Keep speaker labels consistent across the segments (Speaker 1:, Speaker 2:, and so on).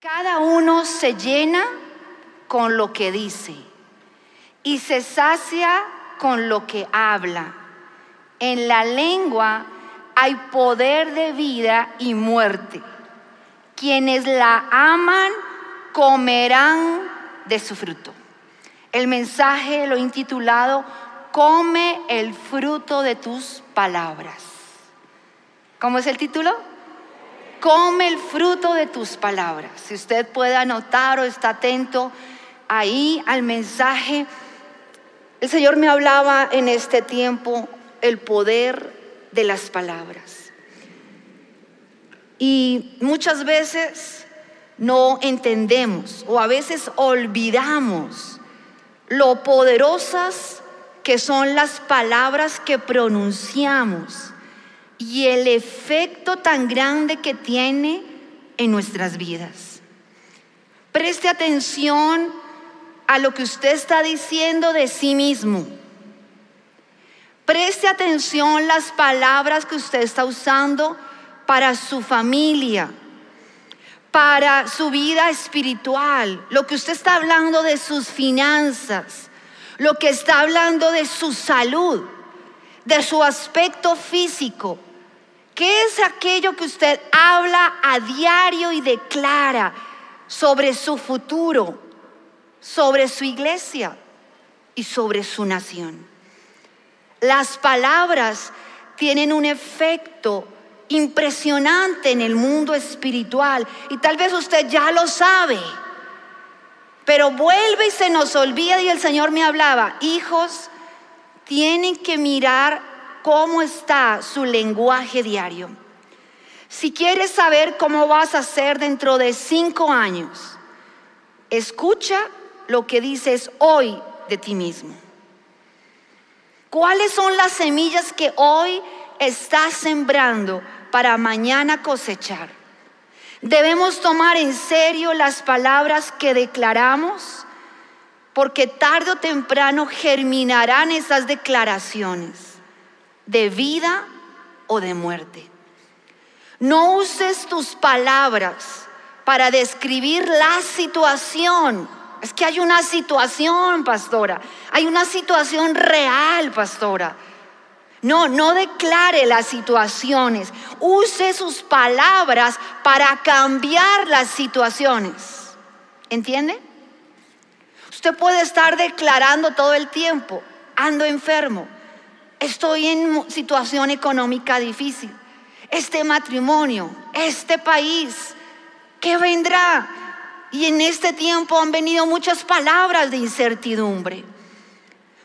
Speaker 1: Cada uno se llena con lo que dice y se sacia con lo que habla. En la lengua hay poder de vida y muerte. Quienes la aman comerán de su fruto. El mensaje lo he intitulado Come el fruto de tus palabras. ¿Cómo es el título? Come el fruto de tus palabras. Si usted puede anotar o está atento ahí al mensaje, el Señor me hablaba en este tiempo el poder de las palabras. Y muchas veces no entendemos o a veces olvidamos lo poderosas que son las palabras que pronunciamos y el efecto tan grande que tiene en nuestras vidas. Preste atención a lo que usted está diciendo de sí mismo. Preste atención las palabras que usted está usando para su familia, para su vida espiritual, lo que usted está hablando de sus finanzas, lo que está hablando de su salud, de su aspecto físico. ¿Qué es aquello que usted habla a diario y declara sobre su futuro, sobre su iglesia y sobre su nación? Las palabras tienen un efecto impresionante en el mundo espiritual. Y tal vez usted ya lo sabe. Pero vuelve y se nos olvida y el Señor me hablaba, hijos, tienen que mirar cómo está su lenguaje diario. Si quieres saber cómo vas a ser dentro de cinco años, escucha lo que dices hoy de ti mismo. ¿Cuáles son las semillas que hoy estás sembrando para mañana cosechar. Debemos tomar en serio las palabras que declaramos, porque tarde o temprano germinarán esas declaraciones de vida o de muerte. No uses tus palabras para describir la situación. Es que hay una situación, pastora. Hay una situación real, pastora. No, no declare las situaciones. Use sus palabras para cambiar las situaciones. ¿Entiende? Usted puede estar declarando todo el tiempo, ando enfermo, estoy en situación económica difícil, este matrimonio, este país, ¿qué vendrá? Y en este tiempo han venido muchas palabras de incertidumbre.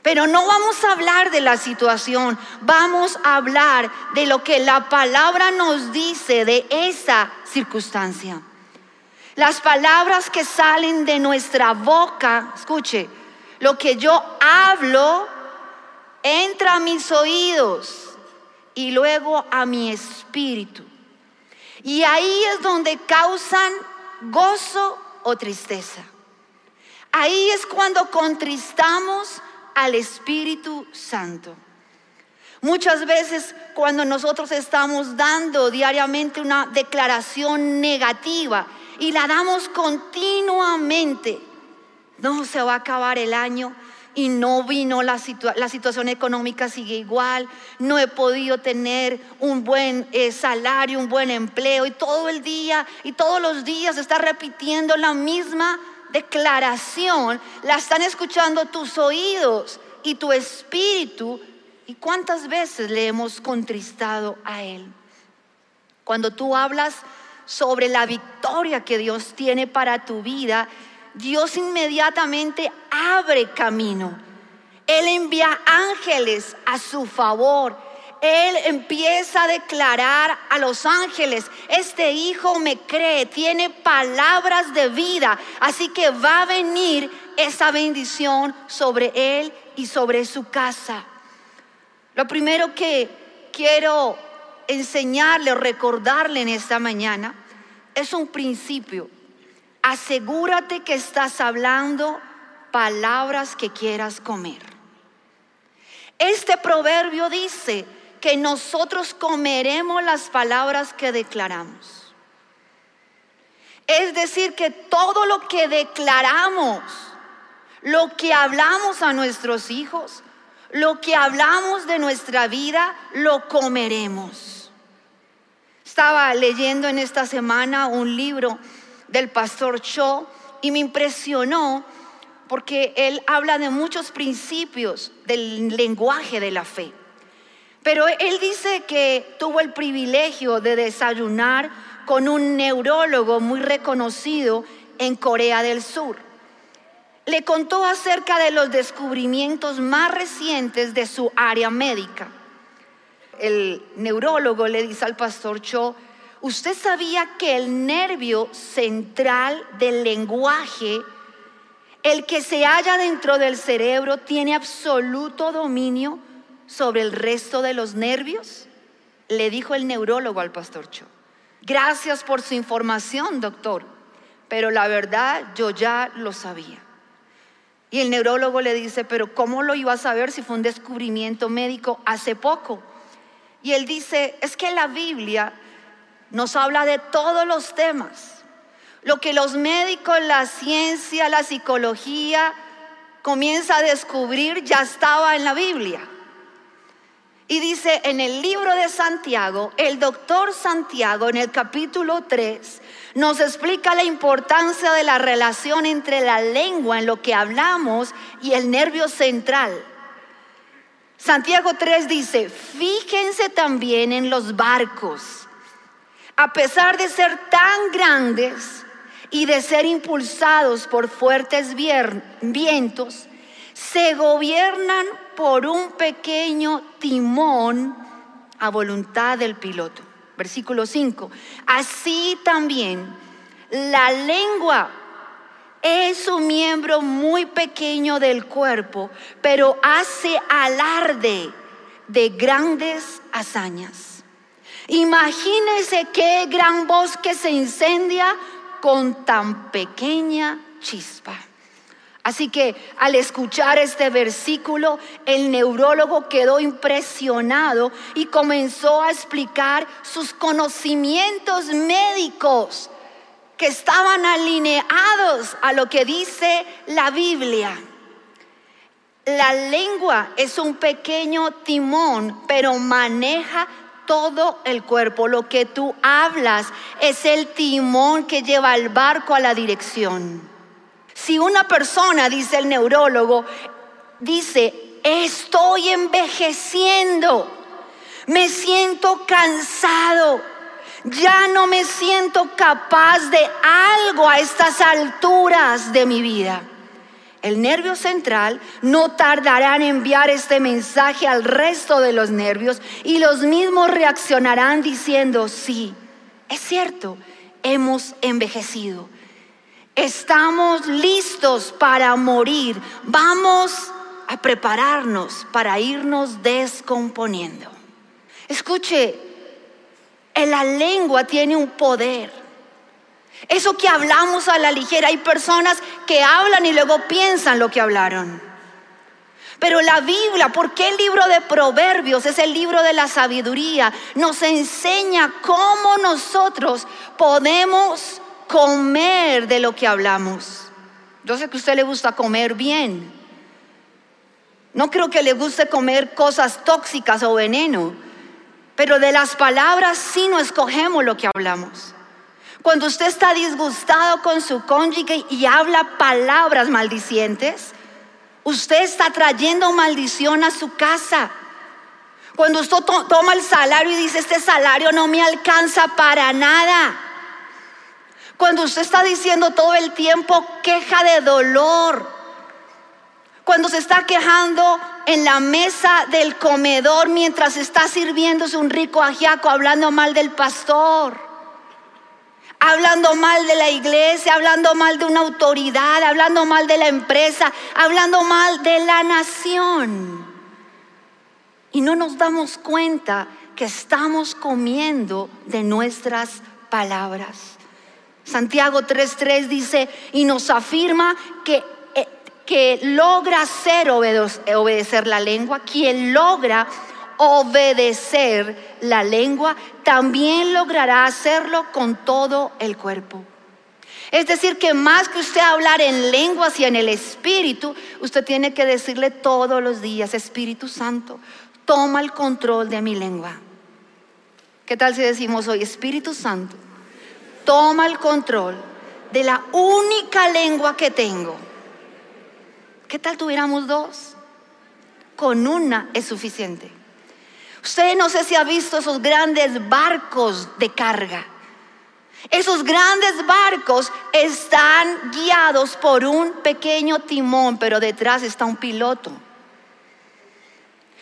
Speaker 1: Pero no vamos a hablar de la situación, vamos a hablar de lo que la palabra nos dice de esa circunstancia. Las palabras que salen de nuestra boca, escuche, lo que yo hablo entra a mis oídos y luego a mi espíritu. Y ahí es donde causan gozo o tristeza. Ahí es cuando contristamos al Espíritu Santo. Muchas veces cuando nosotros estamos dando diariamente una declaración negativa y la damos continuamente, no se va a acabar el año y no vino la, la situación económica sigue igual, no he podido tener un buen eh, salario, un buen empleo y todo el día y todos los días está repitiendo la misma declaración la están escuchando tus oídos y tu espíritu. ¿Y cuántas veces le hemos contristado a Él? Cuando tú hablas sobre la victoria que Dios tiene para tu vida, Dios inmediatamente abre camino. Él envía ángeles a su favor. Él empieza a declarar a los ángeles, este hijo me cree, tiene palabras de vida, así que va a venir esa bendición sobre él y sobre su casa. Lo primero que quiero enseñarle o recordarle en esta mañana es un principio. Asegúrate que estás hablando palabras que quieras comer. Este proverbio dice, que nosotros comeremos las palabras que declaramos. Es decir, que todo lo que declaramos, lo que hablamos a nuestros hijos, lo que hablamos de nuestra vida, lo comeremos. Estaba leyendo en esta semana un libro del pastor Cho y me impresionó porque él habla de muchos principios del lenguaje de la fe. Pero él dice que tuvo el privilegio de desayunar con un neurólogo muy reconocido en Corea del Sur. Le contó acerca de los descubrimientos más recientes de su área médica. El neurólogo le dice al pastor Cho, ¿usted sabía que el nervio central del lenguaje, el que se halla dentro del cerebro, tiene absoluto dominio sobre el resto de los nervios? Le dijo el neurólogo al pastor Cho. Gracias por su información, doctor, pero la verdad yo ya lo sabía. Y el neurólogo le dice, pero ¿cómo lo iba a saber si fue un descubrimiento médico hace poco? Y él dice, es que la Biblia nos habla de todos los temas. Lo que los médicos, la ciencia, la psicología comienza a descubrir ya estaba en la Biblia. Y dice en el libro de Santiago, el doctor Santiago en el capítulo 3 nos explica la importancia de la relación entre la lengua en lo que hablamos y el nervio central. Santiago 3 dice, fíjense también en los barcos. A pesar de ser tan grandes y de ser impulsados por fuertes vientos, se gobiernan por un pequeño timón a voluntad del piloto. Versículo 5. Así también la lengua es un miembro muy pequeño del cuerpo, pero hace alarde de grandes hazañas. Imagínese qué gran bosque se incendia con tan pequeña chispa. Así que al escuchar este versículo, el neurólogo quedó impresionado y comenzó a explicar sus conocimientos médicos que estaban alineados a lo que dice la Biblia. La lengua es un pequeño timón, pero maneja todo el cuerpo. Lo que tú hablas es el timón que lleva el barco a la dirección. Si una persona, dice el neurólogo, dice, estoy envejeciendo, me siento cansado, ya no me siento capaz de algo a estas alturas de mi vida. El nervio central no tardará en enviar este mensaje al resto de los nervios y los mismos reaccionarán diciendo, sí, es cierto, hemos envejecido estamos listos para morir, vamos a prepararnos para irnos descomponiendo. Escuche, la lengua tiene un poder. Eso que hablamos a la ligera, hay personas que hablan y luego piensan lo que hablaron. Pero la Biblia, porque el libro de Proverbios es el libro de la sabiduría, nos enseña cómo nosotros podemos comer de lo que hablamos. Yo sé que a usted le gusta comer bien. No creo que le guste comer cosas tóxicas o veneno, pero de las palabras sí no escogemos lo que hablamos. Cuando usted está disgustado con su cónyuge y habla palabras maldicientes, usted está trayendo maldición a su casa. Cuando usted toma el salario y dice, este salario no me alcanza para nada. Cuando usted está diciendo todo el tiempo queja de dolor. Cuando se está quejando en la mesa del comedor mientras está sirviéndose un rico ajiaco hablando mal del pastor. Hablando mal de la iglesia, hablando mal de una autoridad, hablando mal de la empresa, hablando mal de la nación. Y no nos damos cuenta que estamos comiendo de nuestras palabras. Santiago 3.3 dice, y nos afirma que, eh, que logra ser obedecer la lengua, quien logra obedecer la lengua, también logrará hacerlo con todo el cuerpo. Es decir, que más que usted hablar en lenguas y en el Espíritu, usted tiene que decirle todos los días, Espíritu Santo, toma el control de mi lengua. ¿Qué tal si decimos hoy, Espíritu Santo, toma el control de la única lengua que tengo? ¿Qué tal tuviéramos dos? Con una es suficiente. Usted no sé si ha visto esos grandes barcos de carga. Esos grandes barcos están guiados por un pequeño timón, pero detrás está un piloto.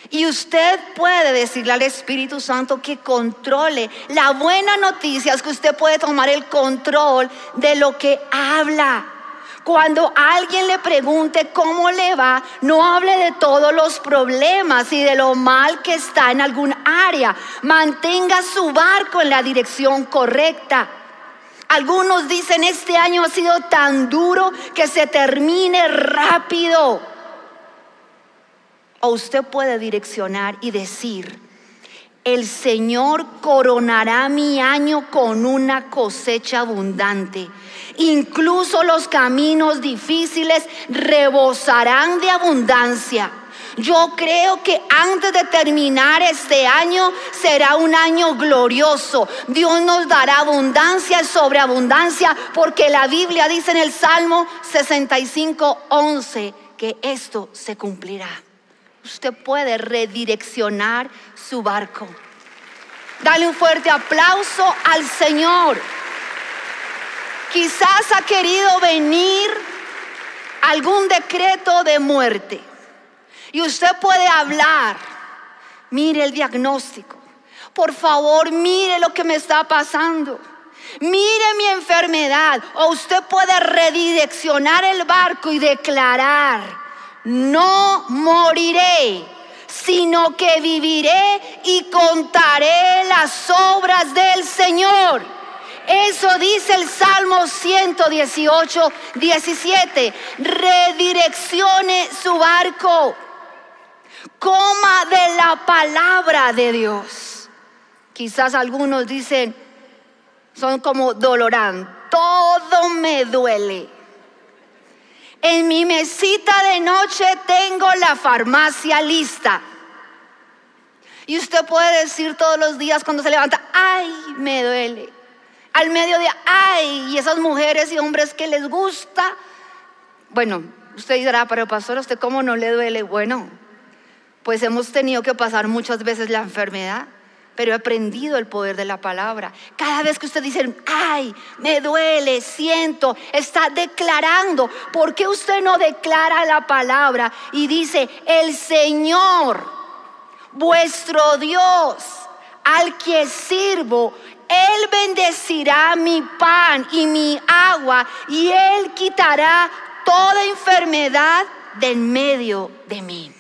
Speaker 1: Y usted puede decirle al Espíritu Santo que controle. La buena noticia es que usted puede tomar el control de lo que habla. Cuando alguien le pregunte cómo le va, no hable de todos los problemas y de lo mal que está en algún área. Mantenga su barco en la dirección correcta. Algunos dicen, este año ha sido tan duro que se termine rápido. O usted puede direccionar y decir, el Señor coronará mi año con una cosecha abundante. Incluso los caminos difíciles rebosarán de abundancia. Yo creo que antes de terminar este año será un año glorioso. Dios nos dará abundancia sobre abundancia porque la Biblia dice en el Salmo 65, 11 que esto se cumplirá. Usted puede redireccionar su barco. Dale un fuerte aplauso al Señor. Quizás ha querido venir algún decreto de muerte. Y usted puede hablar. Mire el diagnóstico. Por favor, mire lo que me está pasando. Mire mi enfermedad. O usted puede redireccionar el barco y declarar, no moriré, sino que viviré y contaré las obras del Señor. Eso dice el Salmo 118, 17. Redireccione su barco. Coma de la palabra de Dios. Quizás algunos dicen, son como dolorán. Todo me duele. En mi mesita de noche tengo la farmacia lista. Y usted puede decir todos los días cuando se levanta, ay, me duele al mediodía, ay, y esas mujeres y hombres que les gusta. Bueno, usted dirá, pero pastor, ¿usted cómo no le duele? Bueno, pues hemos tenido que pasar muchas veces la enfermedad, pero he aprendido el poder de la palabra. Cada vez que usted dice, ay, me duele, siento, está declarando. ¿Por qué usted no declara la palabra y dice, el Señor, vuestro Dios, al que sirvo, él bendecirá mi pan y mi agua y Él quitará toda enfermedad de en medio de mí.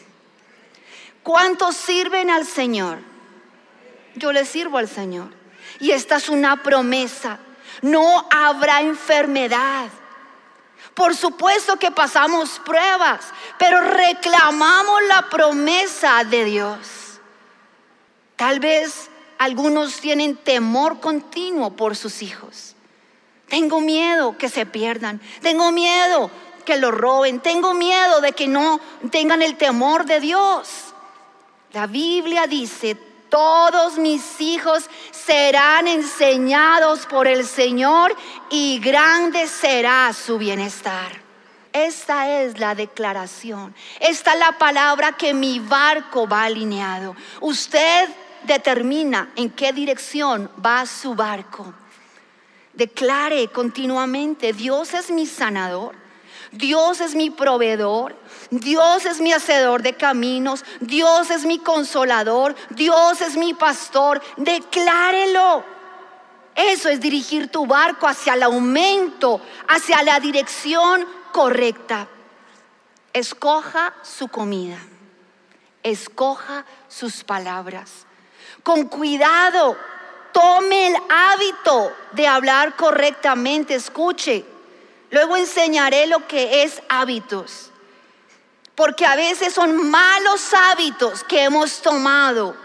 Speaker 1: ¿Cuántos sirven al Señor? Yo le sirvo al Señor. Y esta es una promesa. No habrá enfermedad. Por supuesto que pasamos pruebas, pero reclamamos la promesa de Dios. Tal vez algunos tienen temor continuo por sus hijos. Tengo miedo que se pierdan. Tengo miedo que lo roben. Tengo miedo de que no tengan el temor de Dios. La Biblia dice, todos mis hijos serán enseñados por el Señor y grande será su bienestar. Esta es la declaración. Esta es la palabra que mi barco va alineado. Usted determina en qué dirección va su barco. Declare continuamente, Dios es mi sanador, Dios es mi proveedor, Dios es mi hacedor de caminos, Dios es mi consolador, Dios es mi pastor. Declárelo. Eso es dirigir tu barco hacia el aumento, hacia la dirección correcta. Escoja su comida, escoja sus palabras con cuidado. Tome el hábito de hablar correctamente, escuche. Luego enseñaré lo que es hábitos. Porque a veces son malos hábitos que hemos tomado.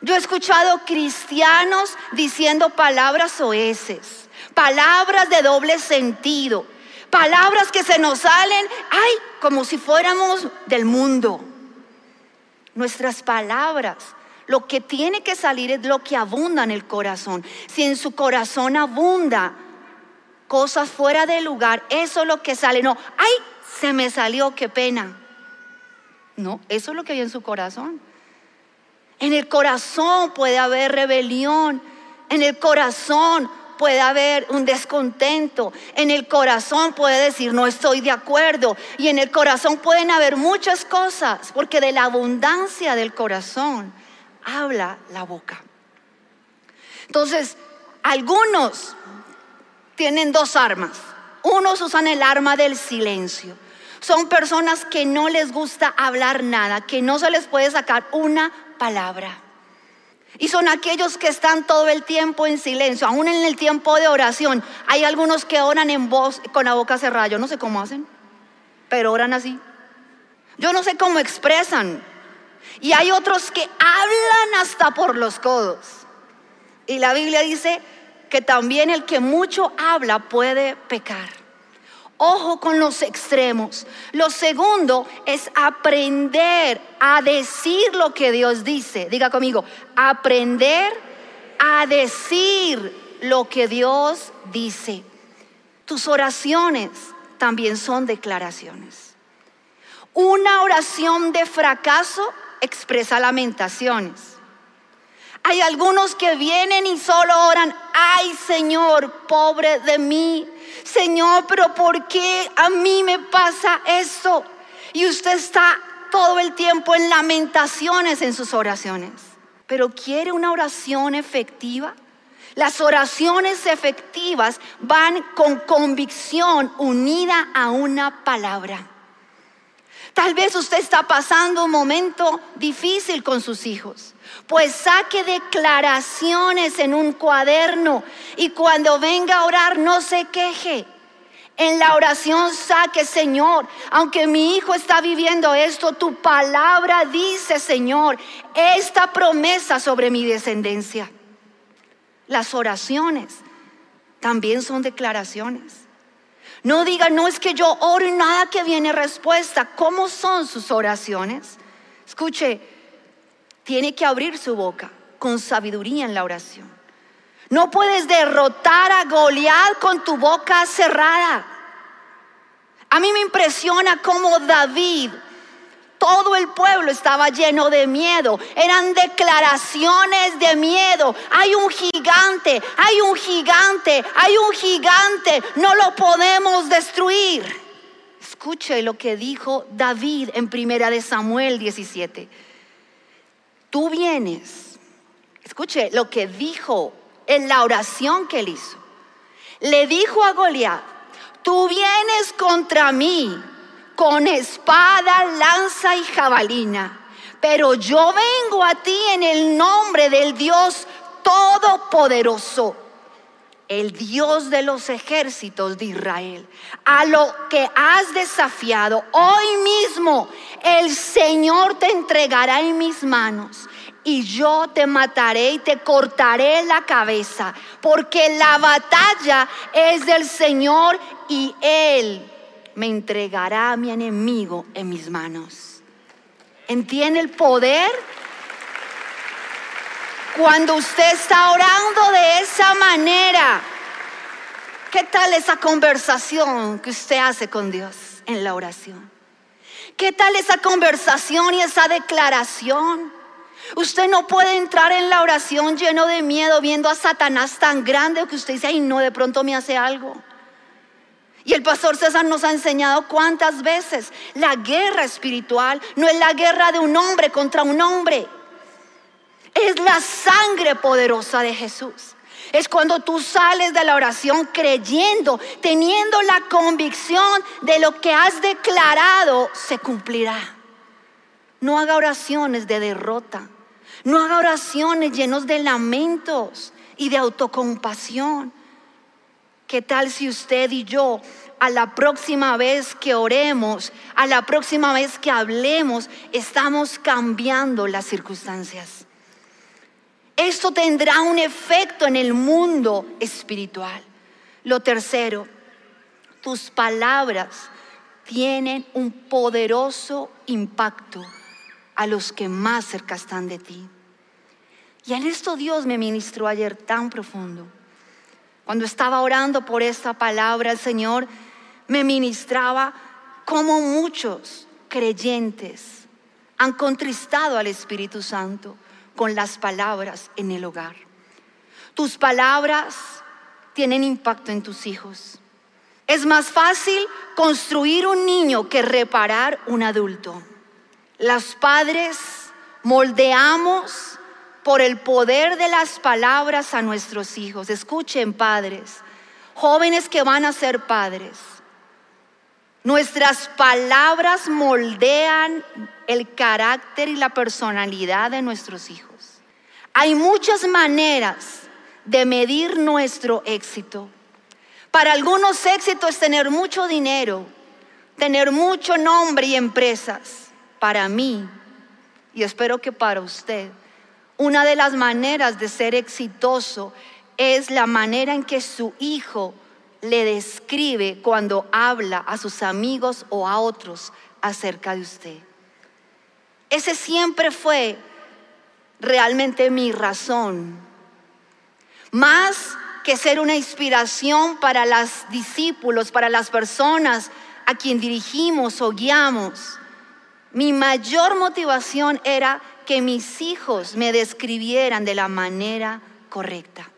Speaker 1: Yo he escuchado cristianos diciendo palabras oeces, palabras de doble sentido, palabras que se nos salen, ay, como si fuéramos del mundo. Nuestras palabras, lo que tiene que salir es lo que abunda en el corazón. Si en su corazón abunda cosas fuera de lugar, eso es lo que sale. No, ay, se me salió, qué pena. No, eso es lo que hay en su corazón. En el corazón puede haber rebelión. En el corazón puede haber un descontento. En el corazón puede decir no estoy de acuerdo. Y en el corazón pueden haber muchas cosas. Porque de la abundancia del corazón habla la boca. Entonces, algunos tienen dos armas. Unos usan el arma del silencio. Son personas que no les gusta hablar nada, que no se les puede sacar una palabra. Y son aquellos que están todo el tiempo en silencio, aún en el tiempo de oración. Hay algunos que oran en voz con la boca cerrada. Yo no sé cómo hacen, pero oran así. Yo no sé cómo expresan. Y hay otros que hablan hasta por los codos. Y la Biblia dice que también el que mucho habla puede pecar. Ojo con los extremos. Lo segundo es aprender a decir lo que Dios dice. Diga conmigo, aprender a decir lo que Dios dice. Tus oraciones también son declaraciones. Una oración de fracaso expresa lamentaciones. Hay algunos que vienen y solo oran, ay Señor, pobre de mí, Señor, pero ¿por qué a mí me pasa eso? Y usted está todo el tiempo en lamentaciones en sus oraciones. Pero ¿quiere una oración efectiva? Las oraciones efectivas van con convicción unida a una palabra. Tal vez usted está pasando un momento difícil con sus hijos. Pues saque declaraciones en un cuaderno y cuando venga a orar no se queje. En la oración saque, Señor, aunque mi hijo está viviendo esto, tu palabra dice, Señor, esta promesa sobre mi descendencia. Las oraciones también son declaraciones. No diga, no es que yo oro y nada que viene respuesta. ¿Cómo son sus oraciones? Escuche, tiene que abrir su boca con sabiduría en la oración. No puedes derrotar a Goliat con tu boca cerrada. A mí me impresiona cómo David, todo el pueblo estaba lleno de miedo. Eran declaraciones de miedo. Hay un gigante, hay un gigante, hay un gigante. No lo podemos destruir. Escuche lo que dijo David en Primera de Samuel 17 tú vienes, escuche lo que dijo en la oración que él hizo. Le dijo a Goliat, tú vienes contra mí con espada, lanza y jabalina, pero yo vengo a ti en el nombre del Dios Todopoderoso, el Dios de los ejércitos de Israel, a lo que has desafiado. Hoy mismo el Señor te entregará en mis manos y yo te mataré y te cortaré la cabeza, porque la batalla es del Señor y Él me entregará a mi enemigo en mis manos. ¿Entiende el poder? Cuando usted está orando de esa manera, ¿qué tal esa conversación que usted hace con Dios en la oración? ¿Qué tal esa conversación y esa declaración? Usted no puede entrar en la oración lleno de miedo viendo a Satanás tan grande que usted dice, ay no, de pronto me hace algo. Y el pastor César nos ha enseñado cuántas veces la guerra espiritual no es la guerra de un hombre contra un hombre. Es la sangre poderosa de Jesús. Es cuando tú sales de la oración creyendo, teniendo la convicción de lo que has declarado se cumplirá. No haga oraciones de derrota. No haga oraciones llenos de lamentos y de autocompasión. ¿Qué tal si usted y yo a la próxima vez que oremos, a la próxima vez que hablemos, estamos cambiando las circunstancias? Esto tendrá un efecto en el mundo espiritual. Lo tercero, tus palabras tienen un poderoso impacto a los que más cerca están de ti. Y en esto Dios me ministró ayer tan profundo. Cuando estaba orando por esta palabra, el Señor me ministraba como muchos creyentes han contristado al Espíritu Santo con las palabras en el hogar. Tus palabras tienen impacto en tus hijos. Es más fácil construir un niño que reparar un adulto. Los padres moldeamos por el poder de las palabras a nuestros hijos. Escuchen, padres, jóvenes que van a ser padres. Nuestras palabras moldean el carácter y la personalidad de nuestros hijos. Hay muchas maneras de medir nuestro éxito. Para algunos éxito es tener mucho dinero, tener mucho nombre y empresas. Para mí, y espero que para usted, una de las maneras de ser exitoso es la manera en que su hijo le describe cuando habla a sus amigos o a otros acerca de usted. Ese siempre fue realmente mi razón. Más que ser una inspiración para los discípulos, para las personas a quien dirigimos o guiamos, mi mayor motivación era que mis hijos me describieran de la manera correcta.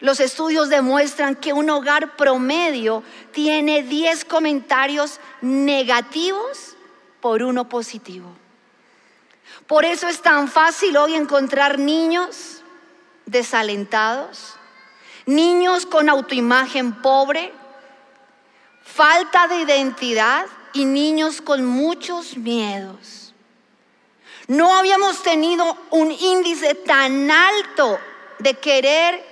Speaker 1: Los estudios demuestran que un hogar promedio tiene 10 comentarios negativos por uno positivo. Por eso es tan fácil hoy encontrar niños desalentados, niños con autoimagen pobre, falta de identidad y niños con muchos miedos. No habíamos tenido un índice tan alto de querer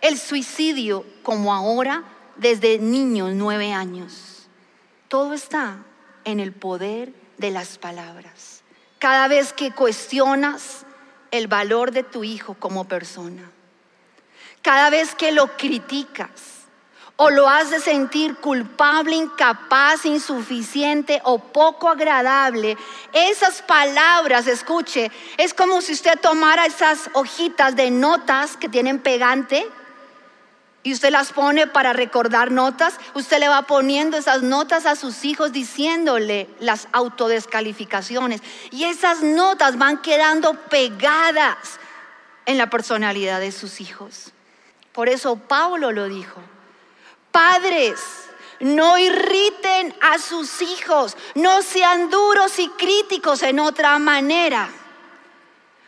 Speaker 1: el suicidio como ahora desde niños, nueve años. Todo está en el poder de las palabras. Cada vez que cuestionas el valor de tu hijo como persona, cada vez que lo criticas, o lo hace sentir culpable, incapaz, insuficiente o poco agradable, esas palabras, escuche, es como si usted tomara esas hojitas de notas que tienen pegante y usted las pone para recordar notas, usted le va poniendo esas notas a sus hijos diciéndole las autodescalificaciones y esas notas van quedando pegadas en la personalidad de sus hijos. Por eso Pablo lo dijo. Padres, no irriten a sus hijos, no sean duros y críticos en otra manera.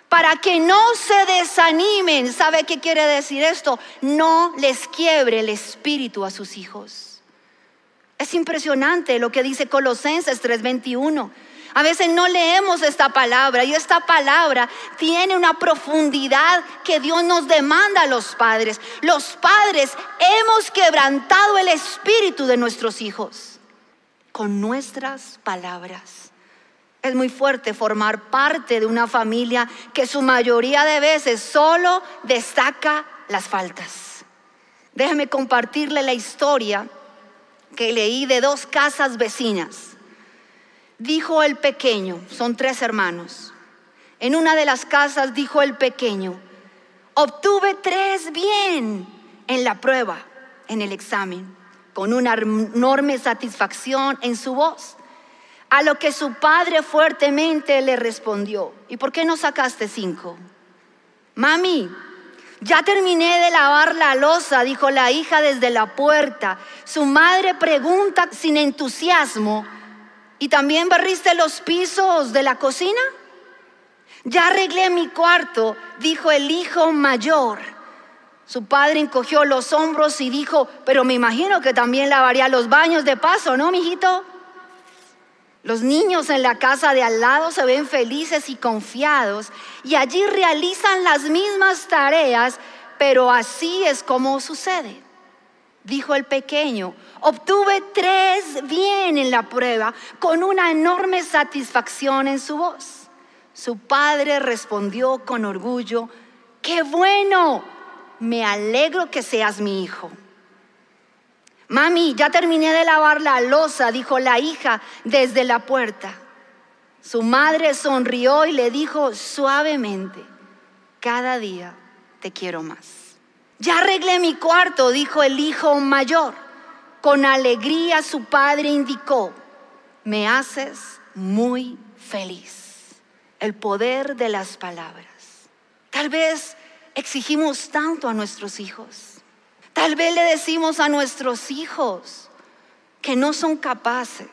Speaker 1: Para que no se desanimen, ¿sabe qué quiere decir esto? No les quiebre el espíritu a sus hijos. Es impresionante lo que dice Colosenses 3:21. A veces no leemos esta palabra y esta palabra tiene una profundidad que Dios nos demanda a los padres. Los padres hemos quebrantado el espíritu de nuestros hijos con nuestras palabras. Es muy fuerte formar parte de una familia que su mayoría de veces solo destaca las faltas. Déjeme compartirle la historia que leí de dos casas vecinas dijo el pequeño, son tres hermanos, en una de las casas dijo el pequeño, obtuve tres bien en la prueba, en el examen, con una enorme satisfacción en su voz. A lo que su padre fuertemente le respondió, ¿y por qué no sacaste cinco? Mami, ya terminé de lavar la losa, dijo la hija desde la puerta. Su madre pregunta sin entusiasmo, ¿Y también barriste los pisos de la cocina? Ya arreglé mi cuarto, dijo el hijo mayor. Su padre encogió los hombros y dijo, pero me imagino que también lavaría los baños de paso, ¿no, mijito? Los niños en la casa de al lado se ven felices y confiados y allí realizan las mismas tareas, pero así es como sucede dijo el pequeño, obtuve tres bien en la prueba con una enorme satisfacción en su voz. Su padre respondió con orgullo, qué bueno, me alegro que seas mi hijo. Mami, ya terminé de lavar la losa, dijo la hija desde la puerta. Su madre sonrió y le dijo suavemente, cada día te quiero más. Ya arreglé mi cuarto, dijo el hijo mayor. Con alegría su padre indicó, me haces muy feliz. El poder de las palabras. Tal vez exigimos tanto a nuestros hijos. Tal vez le decimos a nuestros hijos que no son capaces.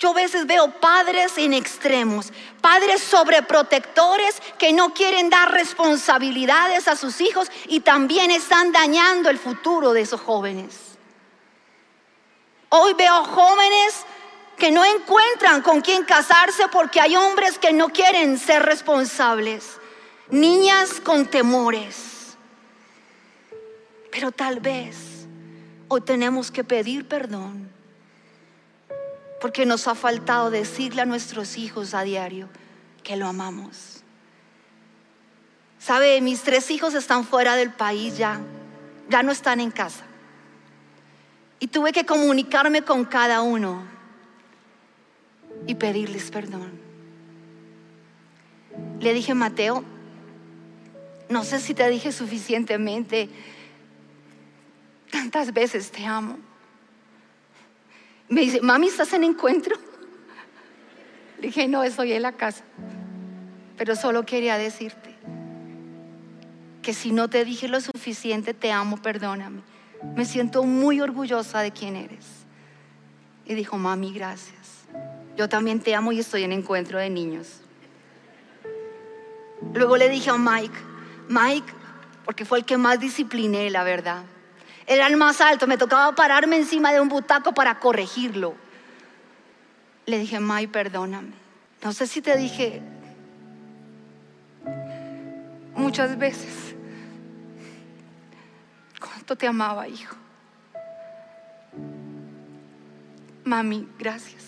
Speaker 1: Yo a veces veo padres en extremos, padres sobreprotectores que no quieren dar responsabilidades a sus hijos y también están dañando el futuro de esos jóvenes. Hoy veo jóvenes que no encuentran con quién casarse porque hay hombres que no quieren ser responsables, niñas con temores. Pero tal vez hoy tenemos que pedir perdón porque nos ha faltado decirle a nuestros hijos a diario que lo amamos. Sabe, mis tres hijos están fuera del país ya, ya no están en casa. Y tuve que comunicarme con cada uno y pedirles perdón. Le dije, Mateo, no sé si te dije suficientemente, tantas veces te amo. Me dice, mami, ¿estás en encuentro? Le dije, no, estoy en la casa. Pero solo quería decirte que si no te dije lo suficiente, te amo, perdóname. Me siento muy orgullosa de quién eres. Y dijo, mami, gracias. Yo también te amo y estoy en encuentro de niños. Luego le dije a Mike, Mike, porque fue el que más discipliné, la verdad. Era el más alto, me tocaba pararme encima de un butaco para corregirlo. Le dije, Mike, perdóname. No sé si te dije muchas veces cuánto te amaba, hijo. Mami, gracias.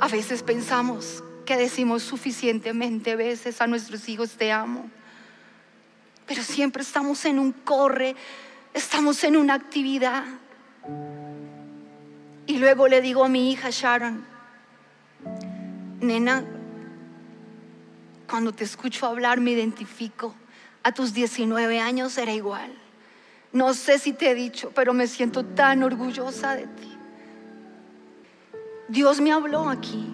Speaker 1: A veces pensamos que decimos suficientemente veces a nuestros hijos te amo, pero siempre estamos en un corre, estamos en una actividad. Y luego le digo a mi hija Sharon, nena, cuando te escucho hablar me identifico. A tus 19 años era igual. No sé si te he dicho, pero me siento tan orgullosa de ti. Dios me habló aquí.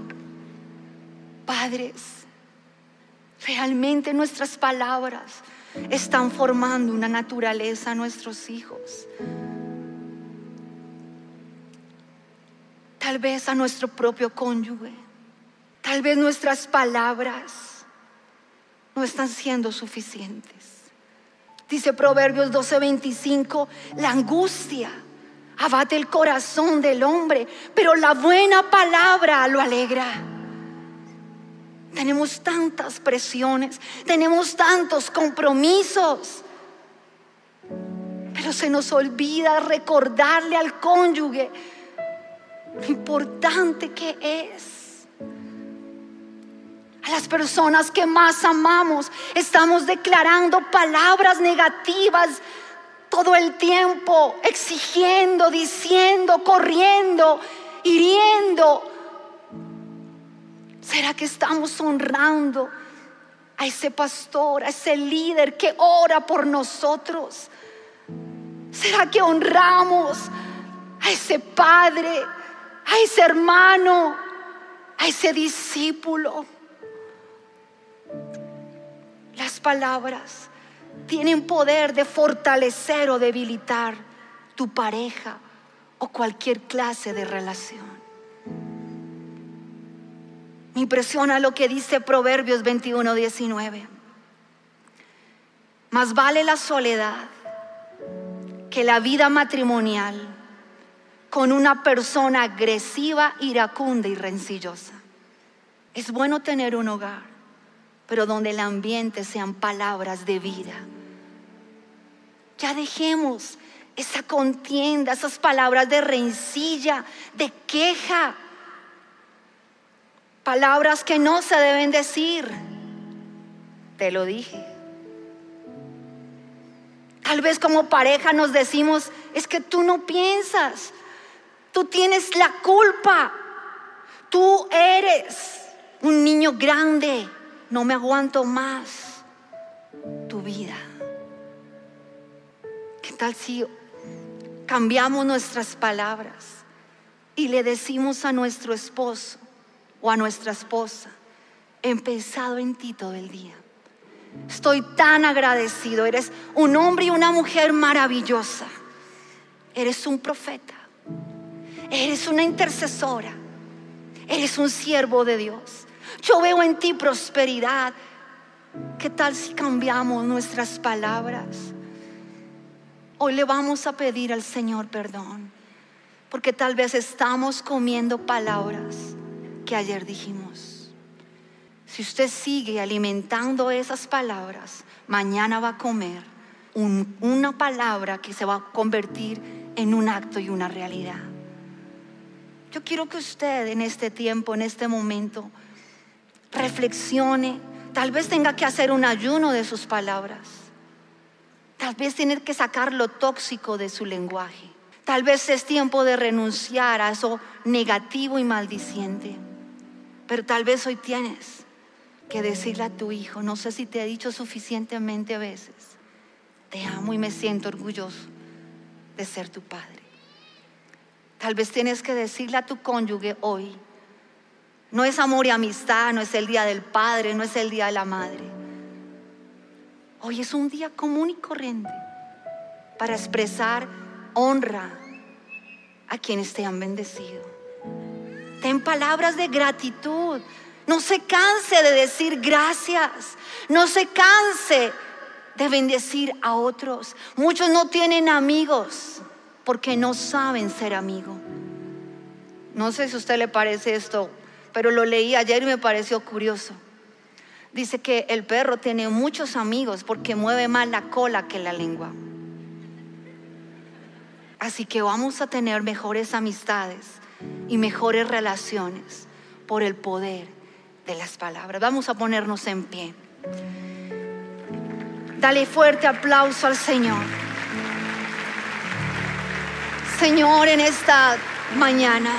Speaker 1: Padres, realmente nuestras palabras están formando una naturaleza a nuestros hijos. Tal vez a nuestro propio cónyuge. Tal vez nuestras palabras no están siendo suficientes. Dice Proverbios 12:25, la angustia abate el corazón del hombre, pero la buena palabra lo alegra. Tenemos tantas presiones, tenemos tantos compromisos, pero se nos olvida recordarle al cónyuge lo importante que es. A las personas que más amamos estamos declarando palabras negativas todo el tiempo exigiendo, diciendo, corriendo, hiriendo. ¿Será que estamos honrando a ese pastor, a ese líder que ora por nosotros? ¿Será que honramos a ese padre, a ese hermano, a ese discípulo? Las palabras tienen poder de fortalecer o debilitar tu pareja o cualquier clase de relación. Me impresiona lo que dice Proverbios 21, 19. Más vale la soledad que la vida matrimonial con una persona agresiva, iracunda y rencillosa. Es bueno tener un hogar, pero donde el ambiente sean palabras de vida ya dejemos esa contienda, esas palabras de rencilla, de queja. Palabras que no se deben decir. Te lo dije. Tal vez como pareja nos decimos, es que tú no piensas, tú tienes la culpa, tú eres un niño grande, no me aguanto más tu vida. ¿Qué tal si cambiamos nuestras palabras y le decimos a nuestro esposo o a nuestra esposa, he pensado en ti todo el día? Estoy tan agradecido. Eres un hombre y una mujer maravillosa. Eres un profeta. Eres una intercesora. Eres un siervo de Dios. Yo veo en ti prosperidad. ¿Qué tal si cambiamos nuestras palabras? Hoy le vamos a pedir al Señor perdón. Porque tal vez estamos comiendo palabras que ayer dijimos. Si usted sigue alimentando esas palabras, mañana va a comer una palabra que se va a convertir en un acto y una realidad. Yo quiero que usted en este tiempo, en este momento, reflexione. Tal vez tenga que hacer un ayuno de sus palabras. Tal vez tiene que sacar lo tóxico de su lenguaje. Tal vez es tiempo de renunciar a eso negativo y maldiciente. Pero tal vez hoy tienes que decirle a tu hijo, no sé si te he dicho suficientemente veces, te amo y me siento orgulloso de ser tu padre. Tal vez tienes que decirle a tu cónyuge hoy, no es amor y amistad, no es el día del padre, no es el día de la madre. Hoy es un día común y corriente para expresar honra a quienes te han bendecido. Ten palabras de gratitud no se canse de decir gracias. No se canse de bendecir a otros. Muchos no tienen amigos porque no saben ser amigo. No sé si a usted le parece esto, pero lo leí ayer y me pareció curioso. Dice que el perro tiene muchos amigos porque mueve más la cola que la lengua. Así que vamos a tener mejores amistades y mejores relaciones por el poder de las palabras. Vamos a ponernos en pie. Dale fuerte aplauso al Señor. Señor, en esta mañana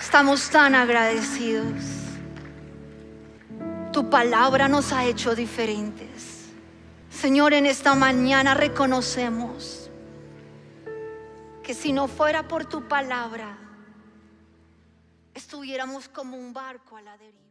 Speaker 1: estamos tan agradecidos. Tu palabra nos ha hecho diferentes. Señor, en esta mañana reconocemos que si no fuera por tu palabra, estuviéramos como un barco a la deriva.